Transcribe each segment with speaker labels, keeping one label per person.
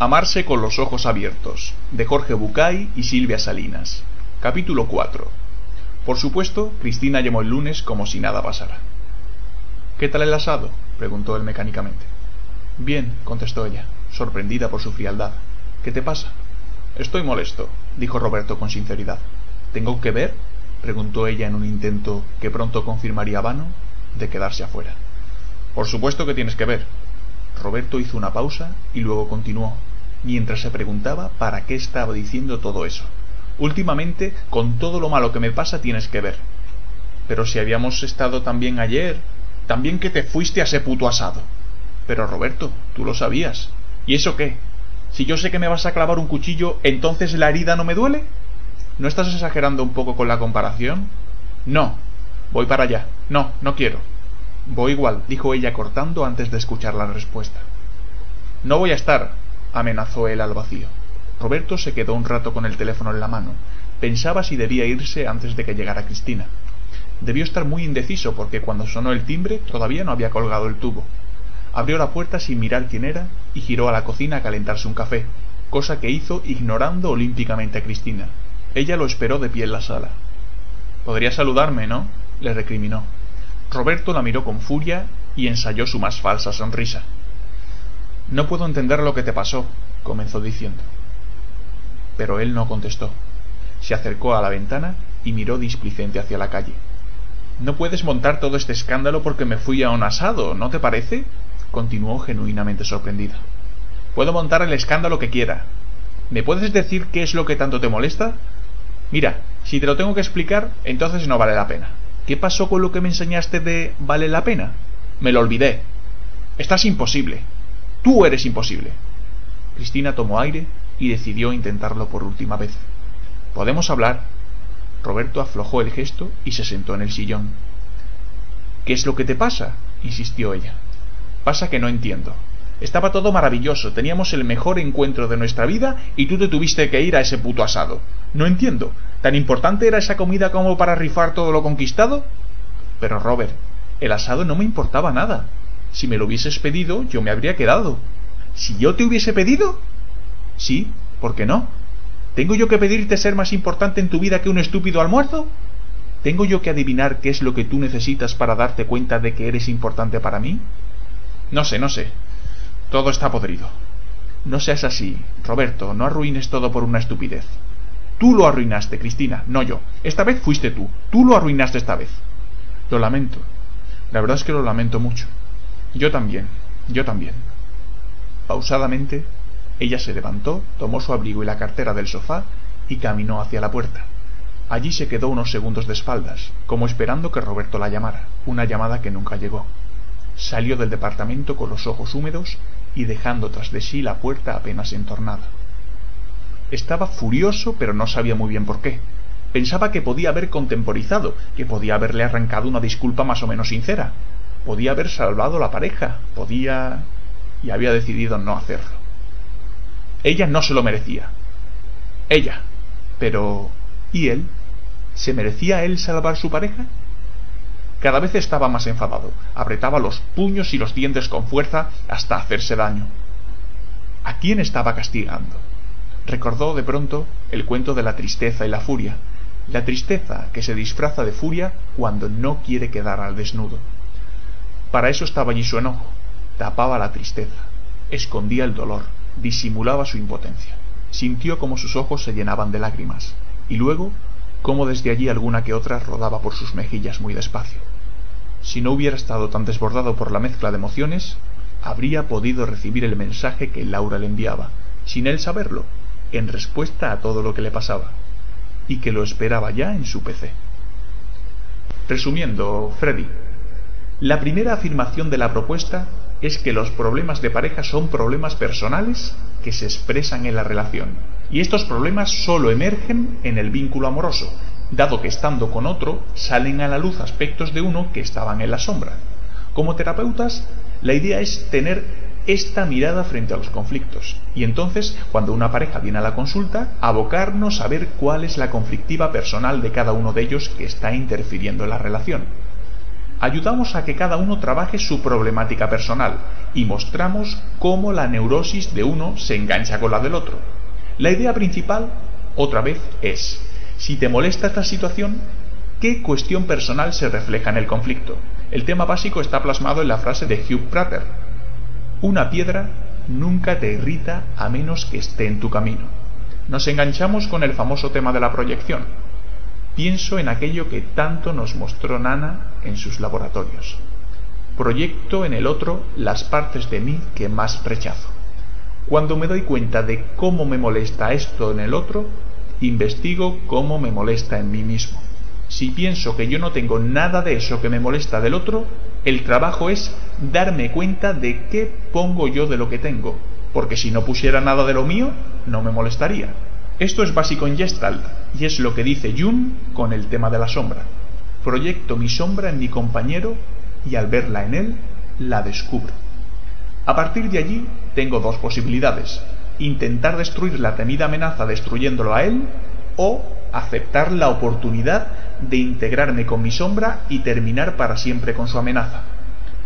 Speaker 1: Amarse con los ojos abiertos, de Jorge Bucay y Silvia Salinas. Capítulo 4. Por supuesto, Cristina llamó el lunes como si nada pasara. ¿Qué tal el asado? preguntó él mecánicamente. Bien, contestó ella, sorprendida por su frialdad. ¿Qué te pasa? Estoy molesto, dijo Roberto con sinceridad. ¿Tengo que ver? preguntó ella en un intento que pronto confirmaría vano de quedarse afuera. Por supuesto que tienes que ver. Roberto hizo una pausa y luego continuó, mientras se preguntaba para qué estaba diciendo todo eso. Últimamente, con todo lo malo que me pasa, tienes que ver. Pero si habíamos estado también ayer, también que te fuiste a ese puto asado. Pero Roberto, tú lo sabías. ¿Y eso qué? Si yo sé que me vas a clavar un cuchillo, ¿entonces la herida no me duele? ¿No estás exagerando un poco con la comparación? No. Voy para allá. No, no quiero. Voy igual, dijo ella cortando antes de escuchar la respuesta. No voy a estar, amenazó él al vacío. Roberto se quedó un rato con el teléfono en la mano. Pensaba si debía irse antes de que llegara Cristina. Debió estar muy indeciso porque cuando sonó el timbre todavía no había colgado el tubo. Abrió la puerta sin mirar quién era y giró a la cocina a calentarse un café, cosa que hizo ignorando olímpicamente a Cristina. Ella lo esperó de pie en la sala. Podría saludarme, ¿no? le recriminó. Roberto la miró con furia y ensayó su más falsa sonrisa. No puedo entender lo que te pasó, comenzó diciendo. Pero él no contestó. Se acercó a la ventana y miró displicente hacia la calle. No puedes montar todo este escándalo porque me fui a un asado, ¿no te parece? continuó genuinamente sorprendida. Puedo montar el escándalo que quiera. ¿Me puedes decir qué es lo que tanto te molesta? Mira, si te lo tengo que explicar, entonces no vale la pena. ¿Qué pasó con lo que me enseñaste de vale la pena? Me lo olvidé. Estás imposible. Tú eres imposible. Cristina tomó aire y decidió intentarlo por última vez. ¿Podemos hablar? Roberto aflojó el gesto y se sentó en el sillón. ¿Qué es lo que te pasa? insistió ella. Pasa que no entiendo. Estaba todo maravilloso, teníamos el mejor encuentro de nuestra vida y tú te tuviste que ir a ese puto asado. No entiendo. ¿Tan importante era esa comida como para rifar todo lo conquistado? Pero Robert, el asado no me importaba nada. Si me lo hubieses pedido, yo me habría quedado. ¿Si yo te hubiese pedido? Sí, ¿por qué no? ¿Tengo yo que pedirte ser más importante en tu vida que un estúpido almuerzo? ¿Tengo yo que adivinar qué es lo que tú necesitas para darte cuenta de que eres importante para mí? No sé, no sé. Todo está podrido. No seas así, Roberto, no arruines todo por una estupidez. Tú lo arruinaste, Cristina, no yo. Esta vez fuiste tú. Tú lo arruinaste esta vez. Lo lamento. La verdad es que lo lamento mucho. Yo también, yo también. Pausadamente, ella se levantó, tomó su abrigo y la cartera del sofá y caminó hacia la puerta. Allí se quedó unos segundos de espaldas, como esperando que Roberto la llamara, una llamada que nunca llegó. Salió del departamento con los ojos húmedos y dejando tras de sí la puerta apenas entornada. Estaba furioso, pero no sabía muy bien por qué. Pensaba que podía haber contemporizado, que podía haberle arrancado una disculpa más o menos sincera, podía haber salvado la pareja, podía... y había decidido no hacerlo. Ella no se lo merecía. Ella. Pero... ¿y él? ¿Se merecía él salvar su pareja? Cada vez estaba más enfadado, apretaba los puños y los dientes con fuerza hasta hacerse daño. ¿A quién estaba castigando? Recordó de pronto el cuento de la tristeza y la furia, la tristeza que se disfraza de furia cuando no quiere quedar al desnudo. Para eso estaba allí su enojo, tapaba la tristeza, escondía el dolor, disimulaba su impotencia. Sintió como sus ojos se llenaban de lágrimas, y luego cómo desde allí alguna que otra rodaba por sus mejillas muy despacio. Si no hubiera estado tan desbordado por la mezcla de emociones, habría podido recibir el mensaje que Laura le enviaba, sin él saberlo, en respuesta a todo lo que le pasaba, y que lo esperaba ya en su PC. Resumiendo, Freddy, la primera afirmación de la propuesta es que los problemas de pareja son problemas personales que se expresan en la relación. Y estos problemas solo emergen en el vínculo amoroso, dado que estando con otro salen a la luz aspectos de uno que estaban en la sombra. Como terapeutas, la idea es tener esta mirada frente a los conflictos. Y entonces, cuando una pareja viene a la consulta, abocarnos a ver cuál es la conflictiva personal de cada uno de ellos que está interfiriendo en la relación. ayudamos a que cada uno trabaje su problemática personal y mostramos cómo la neurosis de uno se engancha con la del otro. La idea principal, otra vez, es, si te molesta esta situación, ¿qué cuestión personal se refleja en el conflicto? El tema básico está plasmado en la frase de Hugh Prater. Una piedra nunca te irrita a menos que esté en tu camino. Nos enganchamos con el famoso tema de la proyección. Pienso en aquello que tanto nos mostró Nana en sus laboratorios. Proyecto en el otro las partes de mí que más rechazo. Cuando me doy cuenta de cómo me molesta esto en el otro, investigo cómo me molesta en mí mismo. Si pienso que yo no tengo nada de eso que me molesta del otro, el trabajo es darme cuenta de qué pongo yo de lo que tengo, porque si no pusiera nada de lo mío, no me molestaría. Esto es básico en Gestalt y es lo que dice Jung con el tema de la sombra. Proyecto mi sombra en mi compañero y al verla en él, la descubro. A partir de allí tengo dos posibilidades. Intentar destruir la temida amenaza destruyéndolo a él o aceptar la oportunidad de integrarme con mi sombra y terminar para siempre con su amenaza.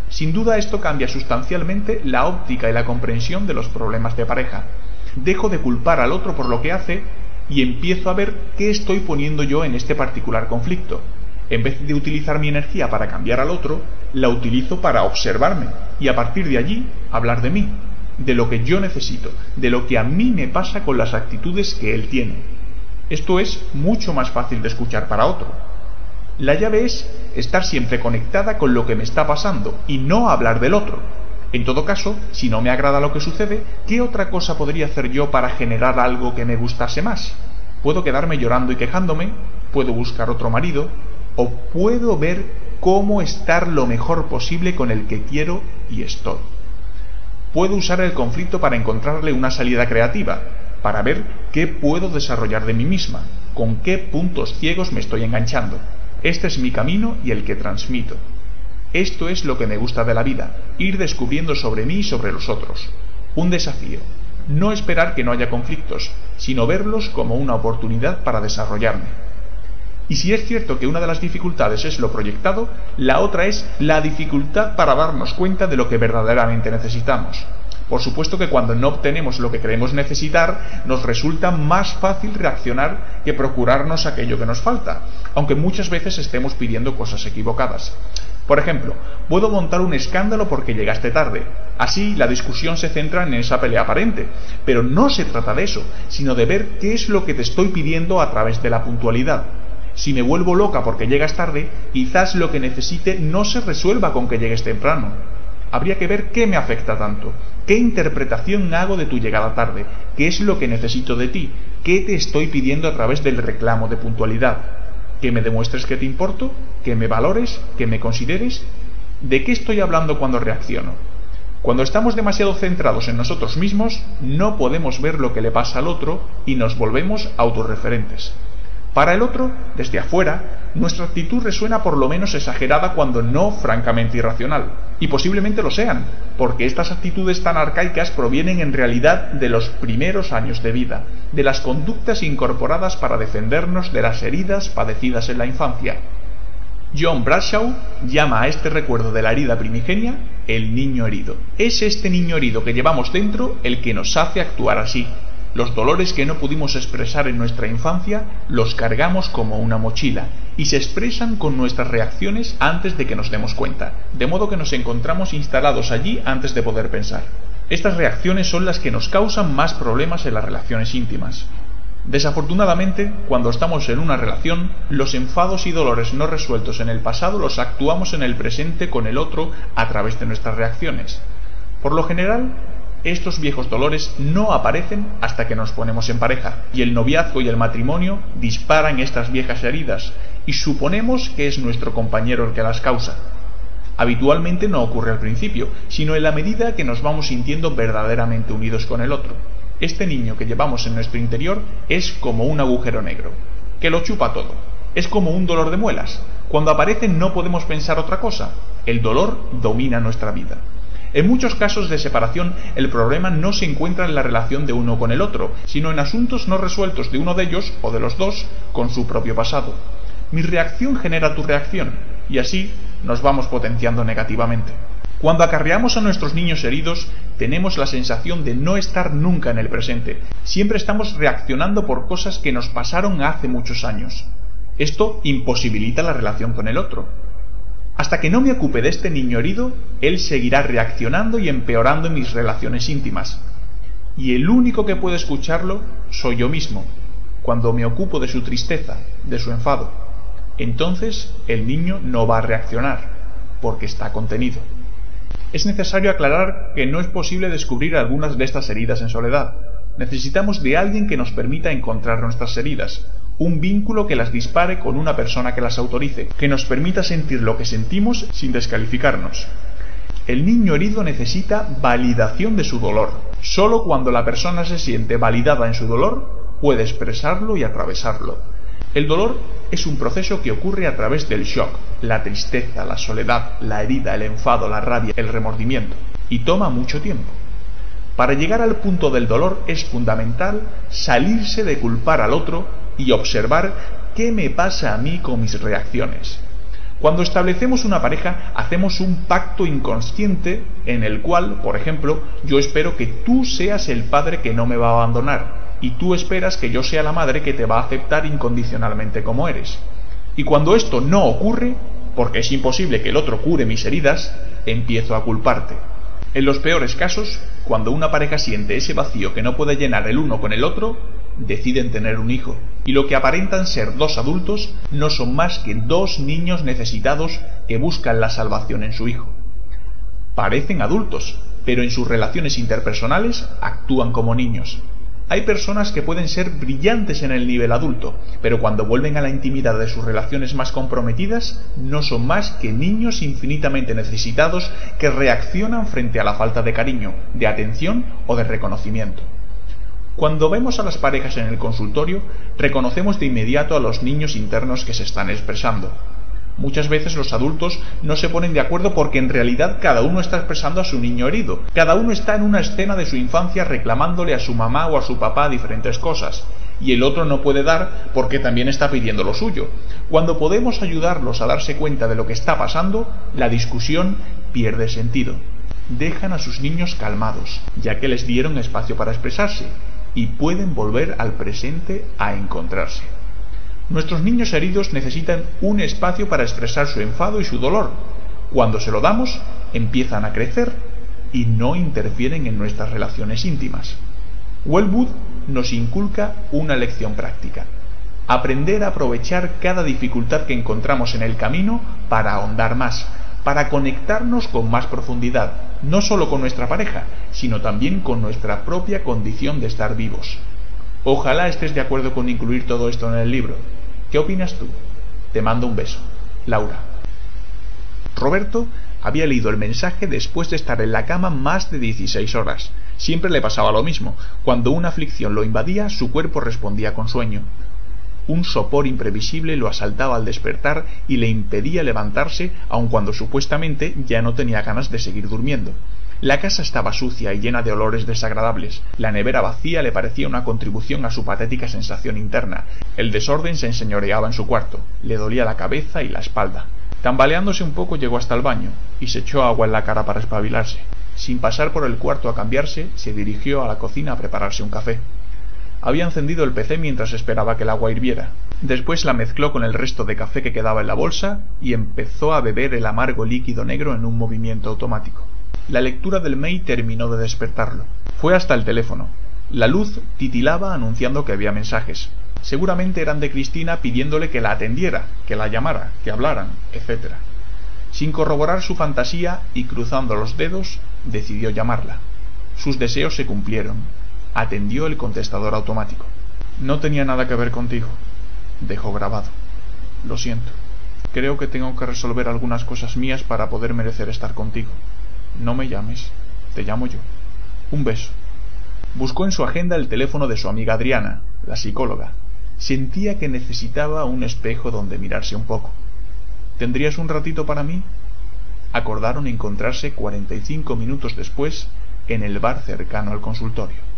Speaker 1: Sin duda esto cambia sustancialmente la óptica y la comprensión de los problemas de pareja. Dejo de culpar al otro por lo que hace y empiezo a ver qué estoy poniendo yo en este particular conflicto. En vez de utilizar mi energía para cambiar al otro, la utilizo para observarme y a partir de allí hablar de mí, de lo que yo necesito, de lo que a mí me pasa con las actitudes que él tiene. Esto es mucho más fácil de escuchar para otro. La llave es estar siempre conectada con lo que me está pasando y no hablar del otro. En todo caso, si no me agrada lo que sucede, ¿qué otra cosa podría hacer yo para generar algo que me gustase más? Puedo quedarme llorando y quejándome, puedo buscar otro marido, o puedo ver cómo estar lo mejor posible con el que quiero y estoy. Puedo usar el conflicto para encontrarle una salida creativa, para ver qué puedo desarrollar de mí misma, con qué puntos ciegos me estoy enganchando. Este es mi camino y el que transmito. Esto es lo que me gusta de la vida, ir descubriendo sobre mí y sobre los otros. Un desafío. No esperar que no haya conflictos, sino verlos como una oportunidad para desarrollarme. Y si es cierto que una de las dificultades es lo proyectado, la otra es la dificultad para darnos cuenta de lo que verdaderamente necesitamos. Por supuesto que cuando no obtenemos lo que creemos necesitar, nos resulta más fácil reaccionar que procurarnos aquello que nos falta, aunque muchas veces estemos pidiendo cosas equivocadas. Por ejemplo, puedo montar un escándalo porque llegaste tarde. Así la discusión se centra en esa pelea aparente. Pero no se trata de eso, sino de ver qué es lo que te estoy pidiendo a través de la puntualidad. Si me vuelvo loca porque llegas tarde, quizás lo que necesite no se resuelva con que llegues temprano. Habría que ver qué me afecta tanto, qué interpretación hago de tu llegada tarde, qué es lo que necesito de ti, qué te estoy pidiendo a través del reclamo de puntualidad. Que me demuestres que te importo, que me valores, que me consideres. ¿De qué estoy hablando cuando reacciono? Cuando estamos demasiado centrados en nosotros mismos, no podemos ver lo que le pasa al otro y nos volvemos autorreferentes. Para el otro, desde afuera, nuestra actitud resuena por lo menos exagerada cuando no francamente irracional. Y posiblemente lo sean, porque estas actitudes tan arcaicas provienen en realidad de los primeros años de vida, de las conductas incorporadas para defendernos de las heridas padecidas en la infancia. John Bradshaw llama a este recuerdo de la herida primigenia el niño herido. Es este niño herido que llevamos dentro el que nos hace actuar así, los dolores que no pudimos expresar en nuestra infancia los cargamos como una mochila y se expresan con nuestras reacciones antes de que nos demos cuenta, de modo que nos encontramos instalados allí antes de poder pensar. Estas reacciones son las que nos causan más problemas en las relaciones íntimas. Desafortunadamente, cuando estamos en una relación, los enfados y dolores no resueltos en el pasado los actuamos en el presente con el otro a través de nuestras reacciones. Por lo general, estos viejos dolores no aparecen hasta que nos ponemos en pareja, y el noviazgo y el matrimonio disparan estas viejas heridas, y suponemos que es nuestro compañero el que las causa. Habitualmente no ocurre al principio, sino en la medida que nos vamos sintiendo verdaderamente unidos con el otro. Este niño que llevamos en nuestro interior es como un agujero negro, que lo chupa todo. Es como un dolor de muelas. Cuando aparece no podemos pensar otra cosa. El dolor domina nuestra vida. En muchos casos de separación, el problema no se encuentra en la relación de uno con el otro, sino en asuntos no resueltos de uno de ellos o de los dos con su propio pasado. Mi reacción genera tu reacción, y así nos vamos potenciando negativamente. Cuando acarreamos a nuestros niños heridos, tenemos la sensación de no estar nunca en el presente. Siempre estamos reaccionando por cosas que nos pasaron hace muchos años. Esto imposibilita la relación con el otro. Hasta que no me ocupe de este niño herido, él seguirá reaccionando y empeorando mis relaciones íntimas. Y el único que puede escucharlo soy yo mismo, cuando me ocupo de su tristeza, de su enfado. Entonces el niño no va a reaccionar, porque está contenido. Es necesario aclarar que no es posible descubrir algunas de estas heridas en soledad. Necesitamos de alguien que nos permita encontrar nuestras heridas, un vínculo que las dispare con una persona que las autorice, que nos permita sentir lo que sentimos sin descalificarnos. El niño herido necesita validación de su dolor. Solo cuando la persona se siente validada en su dolor puede expresarlo y atravesarlo. El dolor es un proceso que ocurre a través del shock, la tristeza, la soledad, la herida, el enfado, la rabia, el remordimiento, y toma mucho tiempo. Para llegar al punto del dolor es fundamental salirse de culpar al otro y observar qué me pasa a mí con mis reacciones. Cuando establecemos una pareja, hacemos un pacto inconsciente en el cual, por ejemplo, yo espero que tú seas el padre que no me va a abandonar, y tú esperas que yo sea la madre que te va a aceptar incondicionalmente como eres. Y cuando esto no ocurre, porque es imposible que el otro cure mis heridas, empiezo a culparte. En los peores casos, cuando una pareja siente ese vacío que no puede llenar el uno con el otro, deciden tener un hijo. Y lo que aparentan ser dos adultos no son más que dos niños necesitados que buscan la salvación en su hijo. Parecen adultos, pero en sus relaciones interpersonales actúan como niños. Hay personas que pueden ser brillantes en el nivel adulto, pero cuando vuelven a la intimidad de sus relaciones más comprometidas, no son más que niños infinitamente necesitados que reaccionan frente a la falta de cariño, de atención o de reconocimiento. Cuando vemos a las parejas en el consultorio, reconocemos de inmediato a los niños internos que se están expresando, Muchas veces los adultos no se ponen de acuerdo porque en realidad cada uno está expresando a su niño herido. Cada uno está en una escena de su infancia reclamándole a su mamá o a su papá diferentes cosas. Y el otro no puede dar porque también está pidiendo lo suyo. Cuando podemos ayudarlos a darse cuenta de lo que está pasando, la discusión pierde sentido. Dejan a sus niños calmados, ya que les dieron espacio para expresarse, y pueden volver al presente a encontrarse. Nuestros niños heridos necesitan un espacio para expresar su enfado y su dolor. Cuando se lo damos, empiezan a crecer y no interfieren en nuestras relaciones íntimas. Wellwood nos inculca una lección práctica. Aprender a aprovechar cada dificultad que encontramos en el camino para ahondar más, para conectarnos con más profundidad, no solo con nuestra pareja, sino también con nuestra propia condición de estar vivos. Ojalá estés de acuerdo con incluir todo esto en el libro. ¿Qué opinas tú? Te mando un beso. Laura. Roberto había leído el mensaje después de estar en la cama más de 16 horas. Siempre le pasaba lo mismo. Cuando una aflicción lo invadía, su cuerpo respondía con sueño. Un sopor imprevisible lo asaltaba al despertar y le impedía levantarse aun cuando supuestamente ya no tenía ganas de seguir durmiendo. La casa estaba sucia y llena de olores desagradables. La nevera vacía le parecía una contribución a su patética sensación interna. El desorden se enseñoreaba en su cuarto. Le dolía la cabeza y la espalda. Tambaleándose un poco llegó hasta el baño y se echó agua en la cara para espabilarse. Sin pasar por el cuarto a cambiarse, se dirigió a la cocina a prepararse un café. Había encendido el PC mientras esperaba que el agua hirviera. Después la mezcló con el resto de café que quedaba en la bolsa y empezó a beber el amargo líquido negro en un movimiento automático. La lectura del mail terminó de despertarlo. Fue hasta el teléfono. La luz titilaba anunciando que había mensajes. Seguramente eran de Cristina pidiéndole que la atendiera, que la llamara, que hablaran, etc. Sin corroborar su fantasía y cruzando los dedos, decidió llamarla. Sus deseos se cumplieron. Atendió el contestador automático. No tenía nada que ver contigo. Dejó grabado. Lo siento. Creo que tengo que resolver algunas cosas mías para poder merecer estar contigo. No me llames, te llamo yo. Un beso. Buscó en su agenda el teléfono de su amiga Adriana, la psicóloga. Sentía que necesitaba un espejo donde mirarse un poco. ¿Tendrías un ratito para mí? Acordaron encontrarse 45 minutos después en el bar cercano al consultorio.